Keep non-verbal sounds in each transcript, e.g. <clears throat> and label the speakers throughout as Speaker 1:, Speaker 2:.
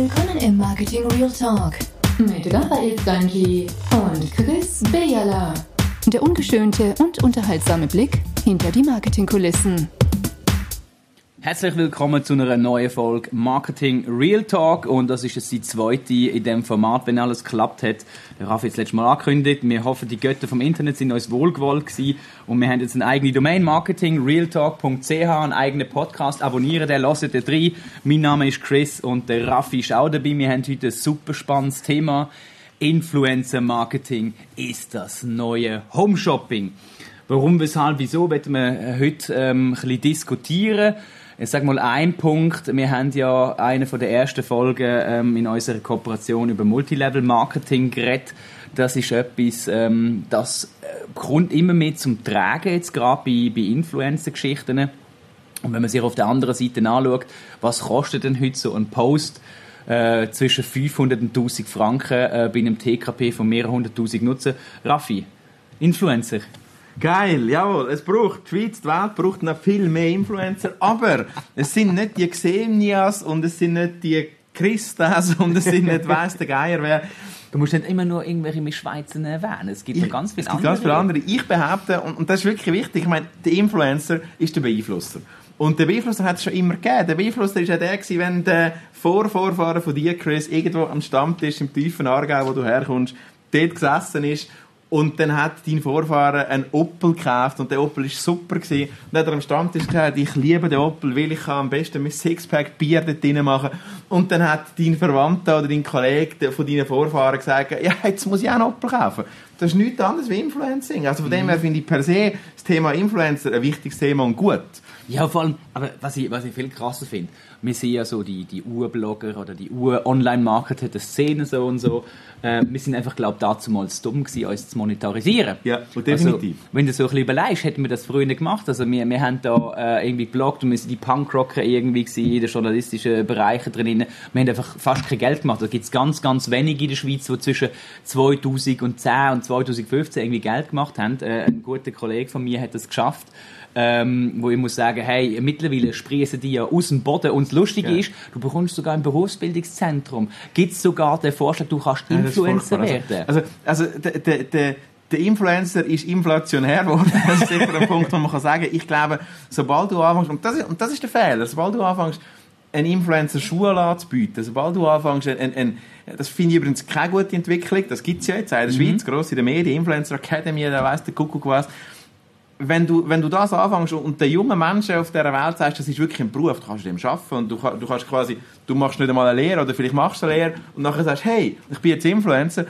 Speaker 1: Willkommen im Marketing Real Talk mit Raphael Stanji und Chris Bejala. Der ungeschönte und unterhaltsame Blick hinter die Marketingkulissen.
Speaker 2: Herzlich willkommen zu einer neuen Folge Marketing Real Talk und das ist jetzt die zweite in dem Format, wenn alles klappt hat. Der Raffi hat es letztes Mal angekündigt. Wir hoffen, die Götter vom Internet sind uns wohlgewollt gewesen und wir haben jetzt eine eigene Domain Marketing realtalk.ch, einen eigenen Podcast. Abonnieren den, hört den rein. Mein Name ist Chris und der Raffi ist auch dabei. Wir haben heute ein super spannendes Thema. Influencer Marketing ist das neue Home Shopping. Warum, weshalb, wieso, werden wir heute ähm, ein bisschen diskutieren. Ich sage mal ein Punkt. Wir haben ja eine von der ersten Folgen ähm, in unserer Kooperation über Multilevel Marketing geredet. Das ist etwas, ähm, das äh, kommt immer mehr zum Tragen jetzt gerade bei, bei Influencer-Geschichten. Und wenn man sich auf der anderen Seite anschaut, was kostet denn heute so ein Post? Äh, zwischen 500 und 1000 Franken äh, bei einem TKP von mehreren hunderttausend Nutzer. Raffi, Influencer,
Speaker 3: Geil, jawohl. Es braucht, die Schweiz, die Welt braucht noch viel mehr Influencer, aber es sind nicht die Xenias und es sind nicht die Christas und es sind nicht weiss der Geier wer.
Speaker 2: Du musst nicht immer nur irgendwelche mit Schweizer erwähnen. Es gibt noch ganz viele
Speaker 3: es gibt ganz viele andere. Ich behaupte, und, und das ist wirklich wichtig, ich meine, der Influencer ist der Beeinflusser. Und der Beeinflusser hat es schon immer gegeben. Der Beeinflusser war ja der, gewesen, wenn der Vorvorfahrer von dir, Chris, irgendwo am Stammtisch im tiefen Aargau, wo du herkommst, dort gesessen ist und dann hat dein Vorfahren einen Opel gekauft und der Opel war super gewesen. Und dann hat er am Stammtisch gesagt, ich liebe den Opel, weil ich kann am besten mit Sixpack Bier dort drin machen. Und dann hat dein Verwandter oder dein Kollege von deinen Vorfahren gesagt, ja, jetzt muss ich auch einen Opel kaufen. Das ist nichts anderes wie Influencing. Also von mhm. dem her finde ich per se das Thema Influencer ein wichtiges Thema und gut.
Speaker 2: Ja, vor allem, aber was ich, was ich viel krasser finde, wir sehen ja so die, die Urblogger oder die Ur-Online-Marketer der Szene so und so, äh, wir sind einfach, glaube ich, dazu mal dumm gewesen, uns zu monetarisieren.
Speaker 3: Ja, definitiv.
Speaker 2: Also, wenn du so ein bisschen überlegst, hätten wir das früher nicht gemacht. Also wir, wir haben da äh, irgendwie gebloggt und wir sind die Punkrocker irgendwie gewesen, in den journalistischen Bereichen drin. Wir haben einfach fast kein Geld gemacht. Da gibt es ganz, ganz wenige in der Schweiz, die zwischen 2010 und 2015 irgendwie Geld gemacht haben. Äh, ein guter Kollege von mir hat das geschafft ähm, wo ich muss sagen, hey, mittlerweile sprießen die ja aus dem Boden und das Lustige ja. ist, du bekommst sogar im Berufsbildungszentrum, gibt es sogar den Vorschlag, du kannst Influencer
Speaker 3: ja,
Speaker 2: werden.
Speaker 3: Also, also, also der, der, der Influencer ist inflationär geworden. Das ist sicher ein Punkt, wo man kann sagen ich glaube, sobald du anfängst, und das ist, und das ist der Fehler, sobald du anfängst, einen Influencer Schuhe anzubieten, sobald du anfängst, ein, ein, ein, das finde ich übrigens keine gute Entwicklung, das gibt es ja jetzt in der mhm. Schweiz, gross in den Medien, Influencer Academy, da weiss der Kuckuck was, wenn du, wenn du das anfängst und den jungen Menschen auf dieser Welt sagst, das ist wirklich ein Beruf, du kannst dem arbeiten und du, du kannst quasi, du machst nicht einmal eine Lehre oder vielleicht machst du eine Lehre und nachher sagst, hey, ich bin jetzt Influencer,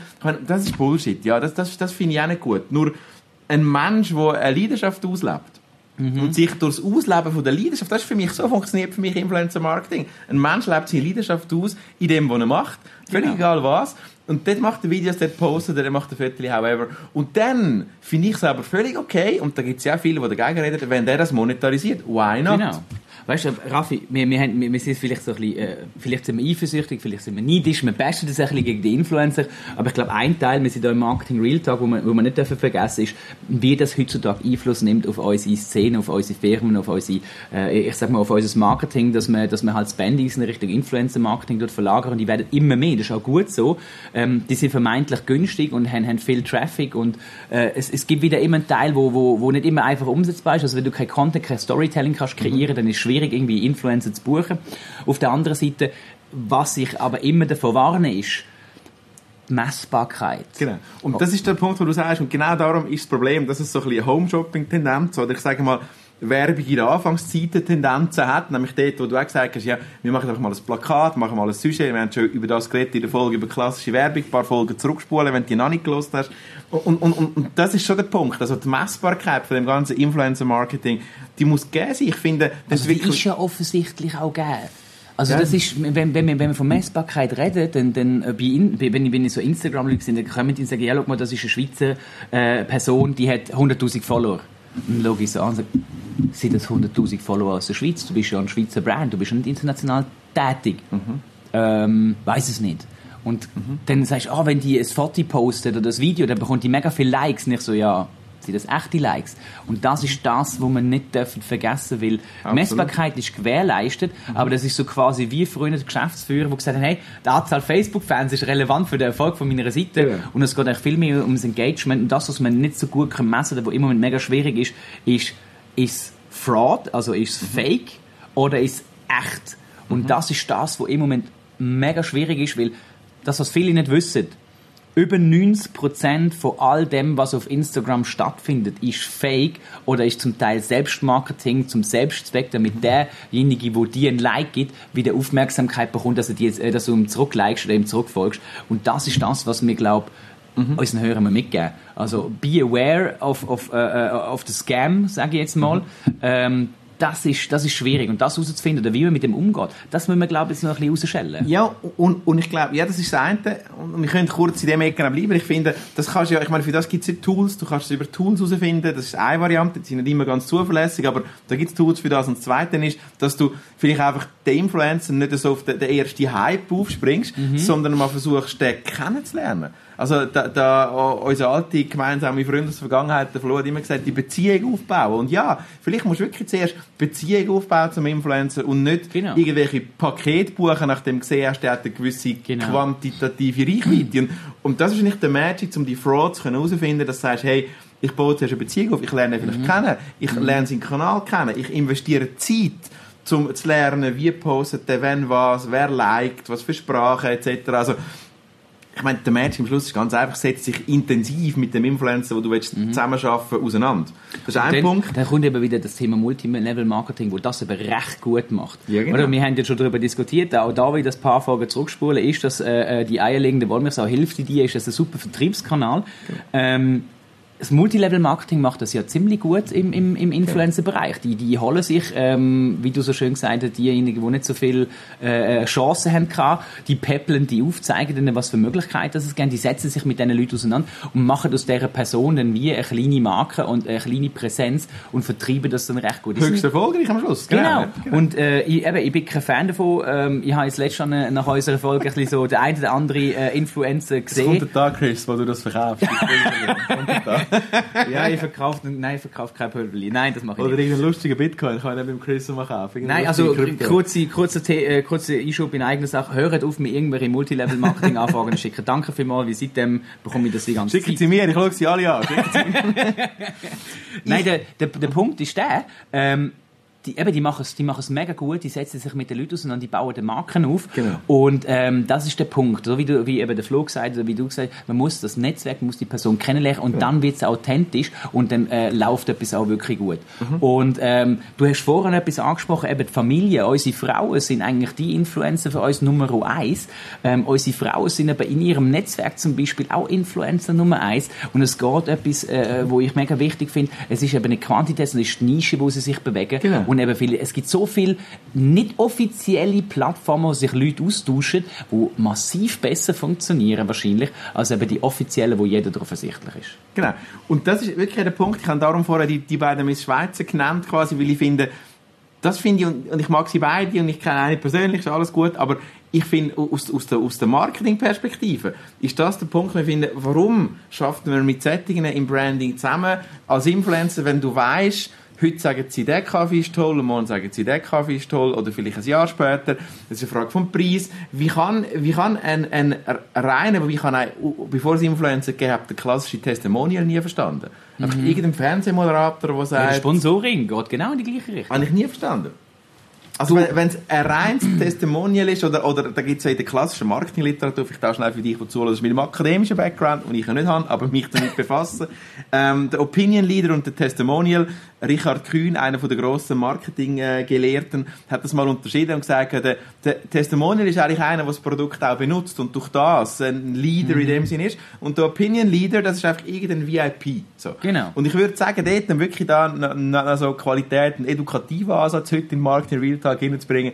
Speaker 3: das ist Bullshit, ja, das, das, das finde ich auch nicht gut. Nur ein Mensch, der eine Leidenschaft auslebt, Mhm. Und sich durch das Ausleben von der Leidenschaft, das ist für mich, so funktioniert für mich Influencer Marketing. Ein Mensch lebt seine Leidenschaft aus in dem, was er macht. Völlig genau. egal was. Und dort macht er Videos, dort postet er, dort macht er Fotos, however. Und dann finde ich es aber völlig okay, und da gibt es ja viele, die dagegen reden, wenn der das monetarisiert. Why not? Genau.
Speaker 2: Weißt du, Raffi, wir, wir, haben, wir, wir sind vielleicht so ein bisschen, äh, vielleicht sind wir eifersüchtig, vielleicht sind wir neidisch, wir bashen das ein bisschen gegen die Influencer, aber ich glaube, ein Teil, wir sind da im Marketing Real Talk, wo man, wo man nicht dürfen vergessen ist, wie das heutzutage Einfluss nimmt auf unsere Szene, auf unsere Firmen, auf unsere, äh, ich sag mal, auf unser Marketing, dass man, dass man halt Spendings in Richtung Influencer-Marketing dort verlagern und die werden immer mehr, das ist auch gut so, ähm, die sind vermeintlich günstig und haben, haben viel Traffic und äh, es, es gibt wieder immer einen Teil, wo, wo, wo nicht immer einfach umsetzbar ist, also wenn du kein Content, kein Storytelling kannst kreieren, mhm. dann ist es schwierig, schwierig, irgendwie Influencer zu buchen. Auf der anderen Seite, was ich aber immer davon warne, ist, Messbarkeit.
Speaker 3: Genau. Und das ist der Punkt, wo du sagst, und genau darum ist das Problem, dass es so ein bisschen Home-Shopping-Tendenz, oder ich sage mal, Werbung in der Anfangszeiten Tendenzen hat, nämlich dort, wo du auch gesagt hast, ja, wir machen einfach mal ein Plakat, machen mal ein Sujet, wir haben schon über das geredet in der Folge über klassische Werbung, ein paar Folgen zurückspulen, wenn du die noch nicht gelost hast. Und, und, und, und das ist schon der Punkt, also die Messbarkeit von dem ganzen Influencer-Marketing, die muss gegeben sein. Ich finde,
Speaker 2: das also die ist ja offensichtlich auch gegeben. Also ja. das ist, wenn, wenn, wenn wir von Messbarkeit reden, dann, dann äh, bei, wenn, ich, wenn ich so Instagram-Leute sind, dann kommen die und sagen, ja, schau mal, das ist eine Schweizer äh, Person, die hat 100'000 Follower. Und schaue ich so an sind das 100'000 Follower aus der Schweiz? Du bist ja ein Schweizer Brand, du bist nicht international tätig. Mhm. Ähm, weiß es nicht. Und mhm. dann sagst du, ah, wenn die ein Foto postet oder das Video, dann bekommt die mega viele Likes. Nicht so, ja, sind das echte Likes. Und das ist das, was man nicht dürfen vergessen will. Messbarkeit ist gewährleistet,
Speaker 3: Mhm.
Speaker 2: aber das ist so quasi wie früher der Geschäftsführer, der gesagt hat, hey, die Anzahl Facebook-Fans ist relevant für den Erfolg von meiner Seite
Speaker 3: Ja.
Speaker 2: und es geht eigentlich viel mehr ums Engagement und das, was man nicht so gut kann messen kann, was immer mega schwierig ist, ist, ist Fraud, also ist es Fake oder ist es echt? Und das ist das, was im Moment mega schwierig ist, weil das, was viele nicht wissen, über 90% von all dem, was auf Instagram stattfindet, ist Fake oder ist zum Teil Selbstmarketing zum Selbstzweck, damit derjenige, wo dir ein Like gibt, wieder Aufmerksamkeit bekommt, dass, er dir, äh, dass du ihm zurücklikest oder ihm zurückfolgst. Und das ist das, was mir glaube unseren Hörern mal mitgeben. Also be aware of, of, äh, of the scam, sage ich jetzt mal. Ähm, das ist, das ist schwierig. Und das herauszufinden, wie man mit dem umgeht, das müssen wir, glaube ich, jetzt noch ein bisschen rausschellen.
Speaker 3: Ja, und, und ich glaube, ja, das ist das eine. Und wir können kurz in dem Ecke bleiben. Ich finde, das kannst ja, ich meine, für das gibt es ja Tools. Du kannst es über Tools herausfinden. Das ist eine Variante. Die sind nicht immer ganz zuverlässig, aber da gibt es Tools für das. Und das zweite ist, dass du vielleicht einfach den Influencer nicht so auf den, den ersten Hype aufspringst, sondern mal versuchst, den kennenzulernen. Also, da, da, unsere alte gemeinsame Freunde aus der Vergangenheit, der Flo hat immer gesagt, die Beziehung aufbauen. Und ja, vielleicht musst du wirklich zuerst Beziehung aufbauen zum Influencer und nicht
Speaker 2: Genau.
Speaker 3: irgendwelche Pakete buchen, nachdem du gesehen hast, der hat eine gewisse
Speaker 2: Genau.
Speaker 3: quantitative Reichweite. Und, und das ist nicht der Magic, um die Frauds herauszufinden, dass du sagst, hey, ich baue zuerst eine Beziehung auf, ich lerne ihn
Speaker 2: Mhm.
Speaker 3: vielleicht kennen, ich lerne seinen Kanal kennen, ich investiere Zeit, um zu lernen, wie postet der, wenn was, wer liked, was für Sprache etc. Also, ich meine, der Match am Schluss ist ganz einfach, setzt sich intensiv mit dem Influencer, wo du willst, zusammenarbeiten auseinander. Das ist ein
Speaker 2: dann,
Speaker 3: Punkt.
Speaker 2: Dann kommt eben wieder das Thema Multilevel-Marketing, wo das eben recht gut macht.
Speaker 3: Ja, genau.
Speaker 2: Oder wir haben ja schon darüber diskutiert, auch da wieder ein paar Folgen zurückspulen, ist, dass äh, äh, die eierlegende Wollmilchsau hilft dir, ist das ein super Vertriebskanal.
Speaker 3: Genau.
Speaker 2: Ähm, das Multilevel-Marketing macht das ja ziemlich gut im, im, im Influencer-Bereich. Die, die holen sich, ähm, wie du so schön gesagt hast, diejenigen, die nicht so viel äh, Chancen haben gehabt, die peppeln die auf, zeigen ihnen, was für Möglichkeiten es gibt, die setzen sich mit diesen Leuten auseinander und machen aus dieser Person dann wie eine kleine Marke und eine kleine Präsenz und vertreiben das dann recht gut.
Speaker 3: Höchst erfolgreich am Schluss.
Speaker 2: Genau.
Speaker 3: ja,
Speaker 2: Und äh, ich, eben, ich bin kein Fan davon. Ähm, ich habe jetzt letztens äh, nach unserer Folge ein bisschen so den einen oder anderen äh, Influencer
Speaker 3: Es kommt
Speaker 2: gesehen.
Speaker 3: der Tag, Chris, wo du das verkaufst. <laughs> <laughs>
Speaker 2: Ja, ich verkaufe, nein, ich verkaufe kein Pulverli. Nein, das mache ich
Speaker 3: Oder
Speaker 2: nicht.
Speaker 3: irgendeinen lustigen Bitcoin kann ich nicht beim Chris mal kaufen.
Speaker 2: Nein, also kurze, kurze, The- äh, kurze Einschub in eigener Sache. Hört auf, mir irgendwelche Multilevel-Marketing-Anfragen <laughs> zu schicken. Danke vielmals, wie seitdem bekomme ich das die ganze
Speaker 3: Schicken
Speaker 2: Zeit.
Speaker 3: Sie mir, ich schaue sie alle an. <laughs> Schicken
Speaker 2: Nein, der, der, der Punkt ist der, ähm, die, eben, die machen es, die machen es mega gut, die setzen sich mit den Leuten auseinander, die bauen die Marken auf.
Speaker 3: Genau.
Speaker 2: Und ähm, das ist der Punkt. So wie, du, wie eben der Flo gesagt hat, oder wie du gesagt man muss das Netzwerk, man muss die Person kennenlernen und dann wird es authentisch und dann äh, läuft etwas auch wirklich gut. Und ähm, du hast vorhin etwas angesprochen, eben die Familie, unsere Frauen sind eigentlich die Influencer für uns Nummer eins. Ähm, unsere Frauen sind aber in ihrem Netzwerk zum Beispiel auch Influencer Nummer eins. Und es geht etwas, äh, wo ich mega wichtig finde, es ist eben eine Quantität, es ist die Nische, wo sie sich bewegen.
Speaker 3: Genau.
Speaker 2: Und eben viele, es gibt so viele nicht offizielle Plattformen, wo sich Leute austauschen, die massiv besser funktionieren wahrscheinlich, als eben die offiziellen, wo jeder darauf ersichtlich ist.
Speaker 3: Genau. Und das ist wirklich der Punkt. Ich habe darum vorher die, die beiden Miss Schweizer genannt, quasi, weil ich finde, das finde ich, und und ich mag sie beide und ich kenne eine persönlich, ist alles gut, aber ich finde, aus, aus der, aus der Marketingperspektive ist das der Punkt, wo ich finde, warum schafft man mit Settingen im Branding zusammen als Influencer, wenn du weißt, heute sagen sie, der Kaffee ist toll und morgen sagen sie, der Kaffee ist toll oder vielleicht ein Jahr später. Das ist eine Frage vom Preis. Wie kann, wie kann ein, ein reiner, wie kann ein, bevor es Influencer gegeben hat, der klassische Testimonial nie verstanden? Einfach irgendein Fernsehmoderator, der
Speaker 2: Der
Speaker 3: sagt,
Speaker 2: Sponsoring geht genau in die gleiche Richtung.
Speaker 3: habe ich nie verstanden. Also wenn es ein reines <clears throat> Testimonial ist, oder, oder da gibt es ja in der klassischen Marketingliteratur, vielleicht auch schnell für dich, die ist mit dem akademischen Background, den ich ja nicht habe, aber mich damit <laughs> befassen. Ähm, der Opinion Leader und der Testimonial, Richard Kühn, einer von der grossen Marketing-Gelehrten, hat das mal unterschieden und gesagt, der, der Testimonial ist eigentlich einer, der das Produkt auch benutzt und durch das ein Leader in dem Sinn ist. Und der Opinion Leader, das ist einfach irgendein VIP. So.
Speaker 2: Genau.
Speaker 3: Und ich würde sagen, dort dann wirklich da na, na, so Qualität, einen edukativen Ansatz heute in Marketing Real Talk hinzubringen,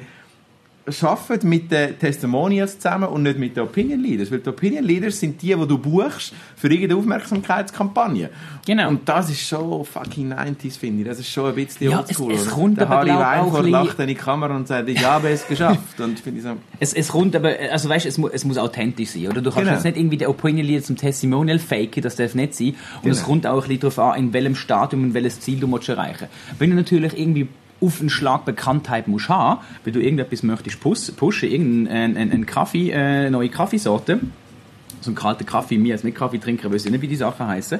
Speaker 3: arbeiten mit den Testimonials zusammen und nicht mit den Opinion Leaders. Weil die Opinion Leaders sind die, die du buchst für irgendeine Aufmerksamkeitskampagne.
Speaker 2: Genau.
Speaker 3: Und das ist schon fucking 90s, finde ich. Das ist schon ein bisschen
Speaker 2: Ja,
Speaker 3: oldschool.
Speaker 2: es- es kommt
Speaker 3: Der
Speaker 2: aber,
Speaker 3: Harry Weinfurt lacht in die Kamera und sagt, ich habe es geschafft. Und finde ich so,
Speaker 2: Es, es kommt aber, also weißt, es, mu es muss authentisch sein, oder? Du kannst
Speaker 3: Genau.
Speaker 2: jetzt nicht irgendwie den Opinion Leader zum Testimonial faken, das darf nicht sein. Und es
Speaker 3: Genau.
Speaker 2: kommt auch ein bisschen darauf an, in welchem Stadium und welches Ziel du musst erreichen Wenn du natürlich irgendwie auf einen Schlag Bekanntheit musst haben, weil du irgendetwas möchtest pus- pushen, irgendeinen einen, einen Kaffee, äh, neue Kaffeesorte, so einen kalten Kaffee, mir als Nicht-Kaffeetrinker, weiß ich nicht, wie die Sachen heißen,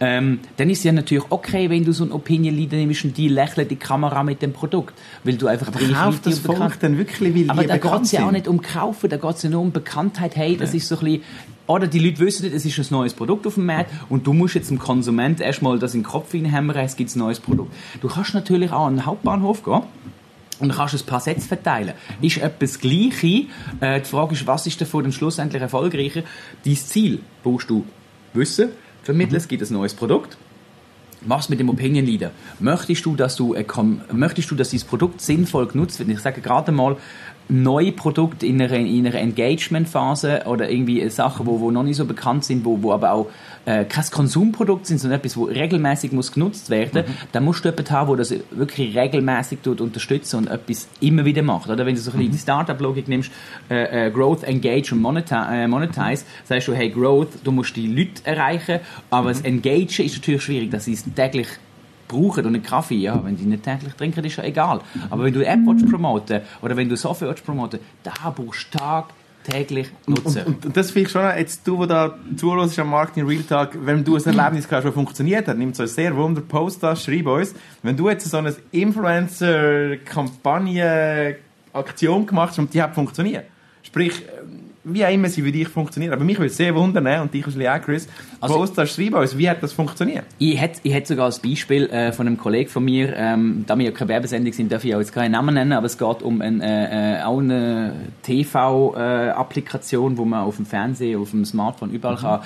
Speaker 2: ähm, dann ist es ja natürlich okay, wenn du so einen Opinion Leader nimmst und die lächelt die Kamera mit dem Produkt, weil du einfach die
Speaker 3: kauft das
Speaker 2: und bekannt-
Speaker 3: Volk dann wirklich, weil
Speaker 2: aber da geht es ja auch nicht um Kaufen, da geht es ja nur um Bekanntheit. Hey, das ist so ein bisschen, oder die Leute wissen nicht, es ist ein neues Produkt auf dem Markt und du musst jetzt dem Konsument erstmal das in den Kopf hineinhämmern, es gibt ein neues Produkt. Du kannst natürlich auch an den Hauptbahnhof gehen und dann kannst ein paar Sätze verteilen. Ist etwas Gleiche? Äh, die Frage ist, was ist davon schlussendlich erfolgreicher? Dein Ziel brauchst du wissen, vermitteln, es gibt ein neues Produkt. Mach's mit dem Opinion Leader. Möchtest du, dass du, äh, möchtest du, dass dieses Produkt sinnvoll genutzt wird? Ich sage gerade mal, neue Produkte in einer, in einer Engagement-Phase oder irgendwie Sachen, wo, wo noch nicht so bekannt sind, wo, wo aber auch äh, kein Konsumprodukt sind, sondern etwas, wo regelmäßig muss genutzt werden, dann musst du jemanden haben, der das wirklich regelmäßig tut, unterstützen und etwas immer wieder macht. Oder wenn du so ein bisschen die Startup-Logik nimmst, äh, äh, Growth, Engage und Monetize, äh, monetize, sagst du, hey, Growth, du musst die Leute erreichen, aber das Engagen ist natürlich schwierig, dass sie es täglich brauchen und einen Kaffee, ja, wenn die nicht täglich trinken, ist ja egal. Aber wenn du eine App willst promoten oder wenn du Software willst promoten, da brauchst du tagtäglich nutzen.
Speaker 3: Und, und das finde ich schon, jetzt du, der da zuhörst am Marketing Real Talk, wenn du ein Erlebnis hast, das funktioniert hat, nimm so ein sehr wunder Post an, schreib uns. Wenn du jetzt so eine Influencer-Kampagne-Aktion gemacht hast und die hat funktioniert, sprich, wie auch immer sie für dich funktioniert, aber mich würde es sehr wundern, ne? und dich wahrscheinlich auch, Chris,
Speaker 2: Also-
Speaker 3: Post an, schreib uns, wie hat das funktioniert?
Speaker 2: Ich hätte, ich sogar als Beispiel äh, von einem Kollegen von mir, ähm, da wir ja keine Werbesendung sind, darf ich auch jetzt keinen Namen nennen, aber es geht um ein, äh, äh, auch eine TV-Applikation, wo man auf dem Fernsehen, auf dem Smartphone überall kann,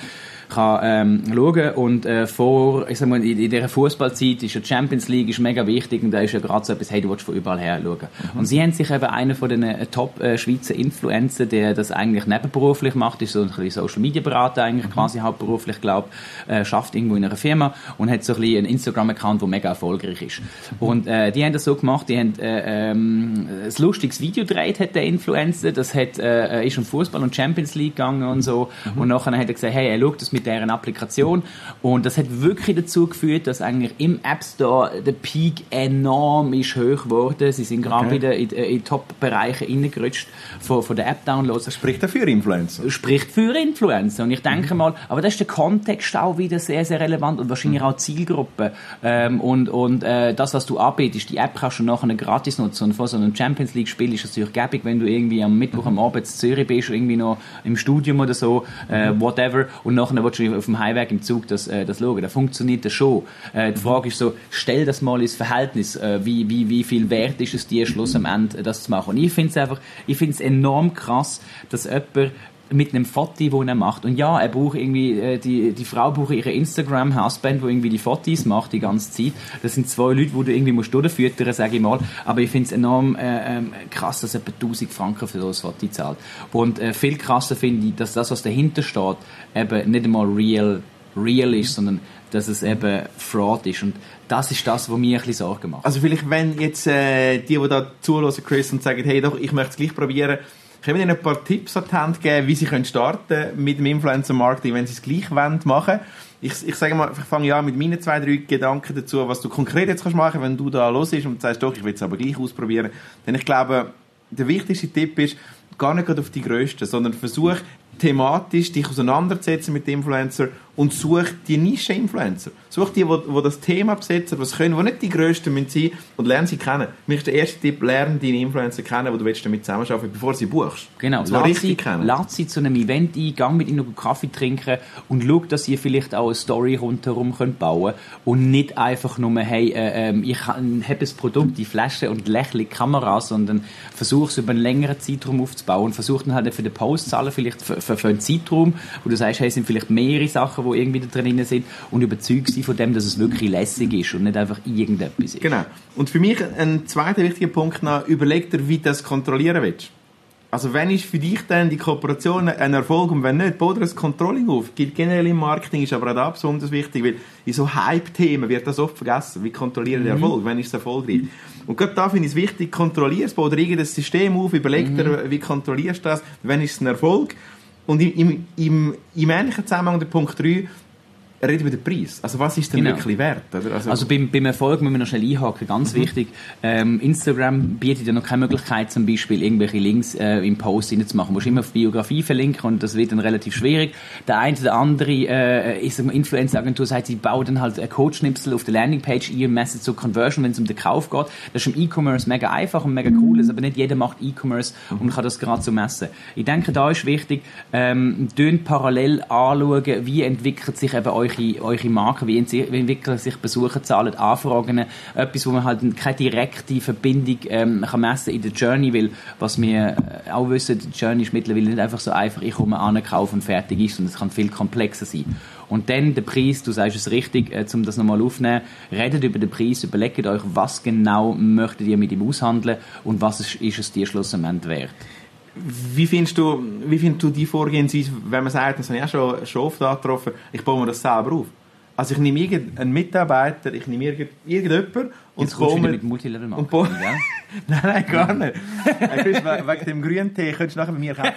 Speaker 2: kann ähm, schauen und äh, vor, ich sag mal, in, in dieser Fußballzeit ist ja die Champions League ist mega wichtig und da ist ja gerade so etwas, hey, du willst von überall her schauen. Und sie haben sich eben einen von den äh, Top-Schweizer Influencer, der das eigentlich nebenberuflich macht, ist so ein bisschen Social-Media-Berater eigentlich quasi hauptberuflich, glaube äh, schafft irgendwo in einer Firma und hat so ein bisschen einen Instagram-Account, der mega erfolgreich ist. <laughs> Und äh, die haben das so gemacht, die haben äh, ähm, ein lustiges Video gedreht, hat der Influencer, das hat, äh, ist um Fußball und Champions League gegangen und so und nachher hat er gesagt, hey, er schaut das mit deren Applikation und das hat wirklich dazu geführt, dass eigentlich im App Store der Peak enorm ist hoch geworden. Sie sind gerade
Speaker 3: Okay.
Speaker 2: wieder in, äh, in Top-Bereiche reingerutscht von, von den App-Downloads
Speaker 3: Spricht dafür Influencer.
Speaker 2: spricht für Influencer. Und ich denke mal, aber das ist der Kontext auch wieder sehr, sehr relevant und wahrscheinlich auch Zielgruppe. Ähm, und und äh, das, was du anbietest, die App kannst du nachher gratis nutzen. Und vor so einem Champions League-Spiel ist es natürlich gäbig, wenn du irgendwie am Mittwoch am Abend in Zürich bist, irgendwie noch im Studium oder so, äh, whatever, und nachher willst du auf dem Highweg im Zug das, äh, das schauen. Da funktioniert das schon. Äh, die Frage ist so, stell das mal ins Verhältnis. Äh, wie, wie, wie viel wert ist es dir, Schluss am Ende das zu machen? Und ich finde es einfach, ich finde es enorm krass, dass jemand mit einem Foto, das er macht. Und ja, er braucht irgendwie, äh, die, die Frau braucht ihre Instagram-Husband, wo irgendwie die Fotos macht die ganze Zeit. Das sind zwei Leute, die du irgendwie musst durchfüttern, sage ich mal. Aber ich finde es enorm äh, ähm, krass, dass etwa 1000 Franken für das Foto zahlt. Und äh, viel krasser finde ich, dass das, was dahinter steht, eben nicht einmal real, real ist, sondern dass es eben Fraud ist. Und das ist das, was mir ein bisschen Sorgen macht.
Speaker 3: Also vielleicht, wenn jetzt äh, die, die da zuhören, Chris, und sagen, hey doch, ich möchte es gleich probieren, können wir ihnen ein paar Tipps an die Hand geben, wie sie können starten mit dem Influencer-Marketing, wenn sie es gleich wollen machen ich, ich sage mal, ich fange ja mit meinen zwei, drei Gedanken dazu, was du konkret jetzt kannst machen, wenn du da los bist und sagst, doch, ich will es aber gleich ausprobieren. Denn ich glaube, der wichtigste Tipp ist, gar nicht auf die Größten, sondern versuch thematisch dich auseinanderzusetzen mit Influencer und such die Nische-Influencer. Such die, die, das Thema besetzen, was können, die nicht die Größten müssen sein und lerne sie kennen. Mir ist der erste Tipp, lerne deine Influencer kennen, die du willst damit zusammenarbeiten bevor sie buchst.
Speaker 2: Genau,
Speaker 3: Das war
Speaker 2: lad
Speaker 3: richtig
Speaker 2: sie,
Speaker 3: kennen.
Speaker 2: lad sie zu einem Event ein, gang mit ihnen noch einen Kaffee trinken und schau, dass ihr vielleicht auch eine Story rundherum könnt bauen und nicht einfach nur, hey, äh, ähm, ich habe ein Produkt, die Flasche und lächle die Kamera, sondern versuch es über einen längeren Zeitraum aufzubauen. Versuch dann halt für den Postzahlen vielleicht für, für, für einen Zeitraum, wo du sagst, hey, es sind vielleicht mehrere Sachen, die irgendwie da drin sind und überzeug sie von dem, dass es wirklich lässig ist und nicht einfach irgendetwas ist.
Speaker 3: Genau. Und für mich ein zweiter wichtiger Punkt noch, überleg dir, wie du das kontrollieren willst. Also wenn ist für dich dann die Kooperation ein Erfolg und wenn nicht, baut dir ein Controlling auf. Gilt generell im Marketing, ist aber auch da besonders wichtig, weil in so Hype-Themen wird das oft vergessen. Wie kontrollieren mhm. den Erfolg? Wenn ist es erfolgreich? Und gerade da finde ich es wichtig, kontrollier es, bau dir irgendein System auf, überleg mhm. dir, wie kontrollierst du das, wenn ist es ein Erfolg? Und im, im, im, im ähnlichen Zusammenhang, der Punkt 3, reden über den Preis. Also was ist denn genau. wirklich wert?
Speaker 2: Also, also beim, beim, Erfolg müssen wir noch schnell einhaken, ganz mhm. wichtig. Ähm, Instagram bietet ja noch keine Möglichkeit, zum Beispiel irgendwelche Links äh, im Post reinzumachen. Du musst immer auf Biografie verlinken und das wird dann relativ schwierig. Der eine oder andere äh, ist eine Influencer-Agentur sagt, sie bauen dann halt einen Codeschnipsel auf der Landingpage ihr messen zur Conversion, wenn es um den Kauf geht. Das ist im E-Commerce mega einfach und mega cool, also, aber nicht jeder macht E-Commerce und kann das gerade so messen. Ich denke, da ist wichtig, ähm, parallel anschauen, wie entwickelt sich eben euch eure, eure Marke, wie entwickeln sich Besucherzahlen, Anfragen, etwas, wo man halt keine direkte Verbindung ähm, kann messen in der Journey, weil was wir äh, auch wissen, die Journey ist mittlerweile nicht einfach so einfach, ich komme an, kaufe und fertig ist, sondern es kann viel komplexer sein. Und dann der Preis, du sagst es richtig, äh, um das nochmal aufzunehmen, redet über den Preis, überlegt euch, was genau möchtet ihr mit ihm aushandeln und was ist, ist es dir schlussendlich wert.
Speaker 3: Wie findest du, wie findest du die Vorgehensweise, wenn man sagt, das habe ich auch schon, schon oft angetroffen, ich baue mir das selber auf? Also ich nehme irgendeinen Mitarbeiter, ich nehme irgendjemanden
Speaker 2: und Jetzt kommst du mit Multilevel machen,
Speaker 3: und <laughs> Nein, nein, gar nicht. wegen dem grünen Tee könntest du nachher bei mir kaufen.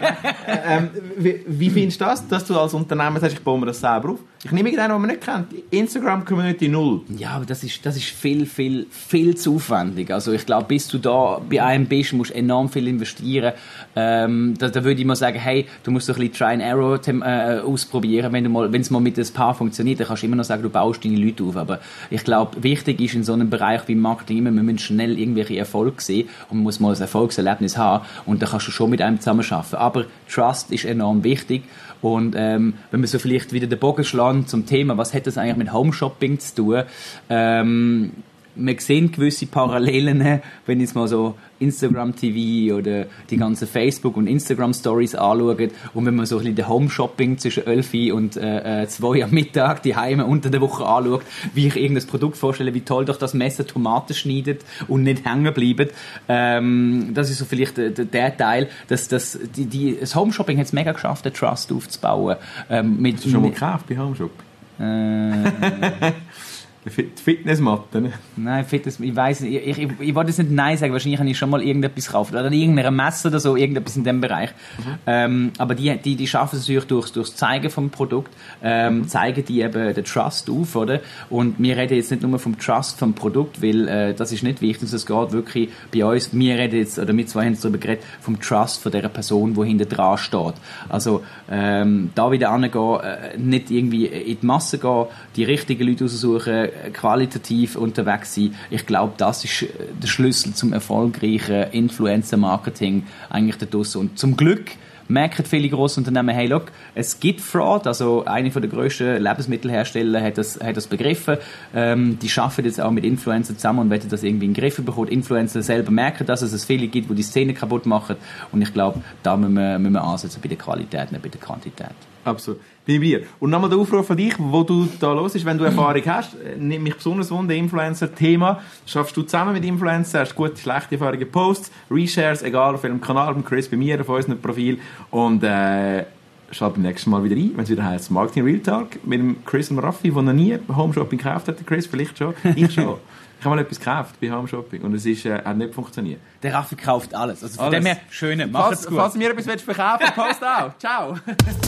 Speaker 3: ähm, wie, wie findest du das, dass du als Unternehmer sagst, ich baue mir das selber auf? Ich nehme irgendeinen, den man nicht kennt. Instagram-Community null.
Speaker 2: Ja, aber das ist, das ist viel, viel, viel zu aufwendig. Also ich glaube, bis du da bei einem bist, musst du enorm viel investieren. Ähm, da, da würde ich mal sagen, hey, du musst so ein bisschen Try and Error äh, ausprobieren. Wenn es mal mit ein paar funktioniert, dann kannst du immer noch sagen, du baust deine Leute auf. Aber ich glaube, wichtig ist in so einem Bereich wie Marketing immer, wir müssen schnell irgendwelche Erfolge sehen und man muss mal ein Erfolgserlebnis haben und dann kannst du schon mit einem zusammenarbeiten. Aber Trust ist enorm wichtig und ähm, wenn wir so vielleicht wieder den Bogen schlagen zum Thema, was hat das eigentlich mit Home Shopping zu tun? Ähm, wir sehen gewisse Parallelen, wenn ich mal so Instagram TV oder die ganzen Facebook und Instagram Stories anschaut und wenn man so ein bisschen den Home Shopping zwischen 11 und äh, 2 äh, am Mittag die Heime unter der Woche anschaut, wie ich irgendein Produkt vorstelle, wie toll doch das Messer Tomaten schneidet und nicht hängen bleibt. Ähm, das ist so vielleicht der, der Teil, dass das, die, die, das Home Shopping hat es mega geschafft, den Trust aufzubauen.
Speaker 3: Ähm, mit, Hast du schon mal gekauft bei Home Shopping? Äh, <laughs> Fitnessmatte, ne?
Speaker 2: Nein, Fitness, ich weiß nicht, ich, ich, ich wollte jetzt nicht Nein sagen, wahrscheinlich habe ich schon mal irgendetwas gekauft, oder irgendeine Messe oder so, irgendetwas in dem Bereich. Mhm. Ähm, aber die, die, die schaffen es natürlich durch, durchs Zeigen vom Produkt, ähm, mhm. zeigen die eben den Trust auf, oder? Und wir reden jetzt nicht nur vom Trust vom Produkt, weil äh, das ist nicht wichtig, es geht wirklich bei uns, wir reden jetzt, oder wir zwei haben darüber geredet, vom Trust von der Person, die hinter dran steht. Also, ähm, da wieder angehen, äh, nicht irgendwie in die Masse gehen, die richtigen Leute aussuchen, qualitativ unterwegs sein. Ich glaube, das ist äh, der Schlüssel zum erfolgreichen Influencer-Marketing eigentlich da. Und zum Glück merken viele grosse Unternehmen, hey, look, es gibt Fraud, also eine der grössten Lebensmittelhersteller hat das, hat das begriffen, ähm, die arbeiten jetzt auch mit Influencern zusammen und werden das irgendwie in den Griff bekommen. Influencer selber merken, dass es viele gibt, die die Szene kaputt machen und ich glaube, da müssen wir, müssen wir ansetzen bei der Qualität, nicht bei der Quantität.
Speaker 3: Absolut. Bin bei dir. Und nochmal der Aufruf von dich, wo du da los ist, wenn du Erfahrung hast, nimmt mich besonders wunder, Influencer-Thema. Schaffst du zusammen mit Influencer, hast gute, schlechte Erfahrungen, Posts, Reshares, egal auf welchem Kanal, beim Chris, bei mir, auf unserem Profil. Und, äh, schalt beim nächsten Mal wieder ein, wenn es wieder heißt Marketing Real Talk mit dem Chris und Raffi, der noch nie Home Shopping gekauft hat. Der Chris vielleicht schon, ich schon. Ich habe mal etwas gekauft bei Home Shopping und es ist, äh, hat nicht funktioniert.
Speaker 2: Der Raffi kauft alles. Also von alles. dem her, schöne, mach es gut.
Speaker 3: Falls mir etwas verkaufen willst, post auch. Ciao. <laughs>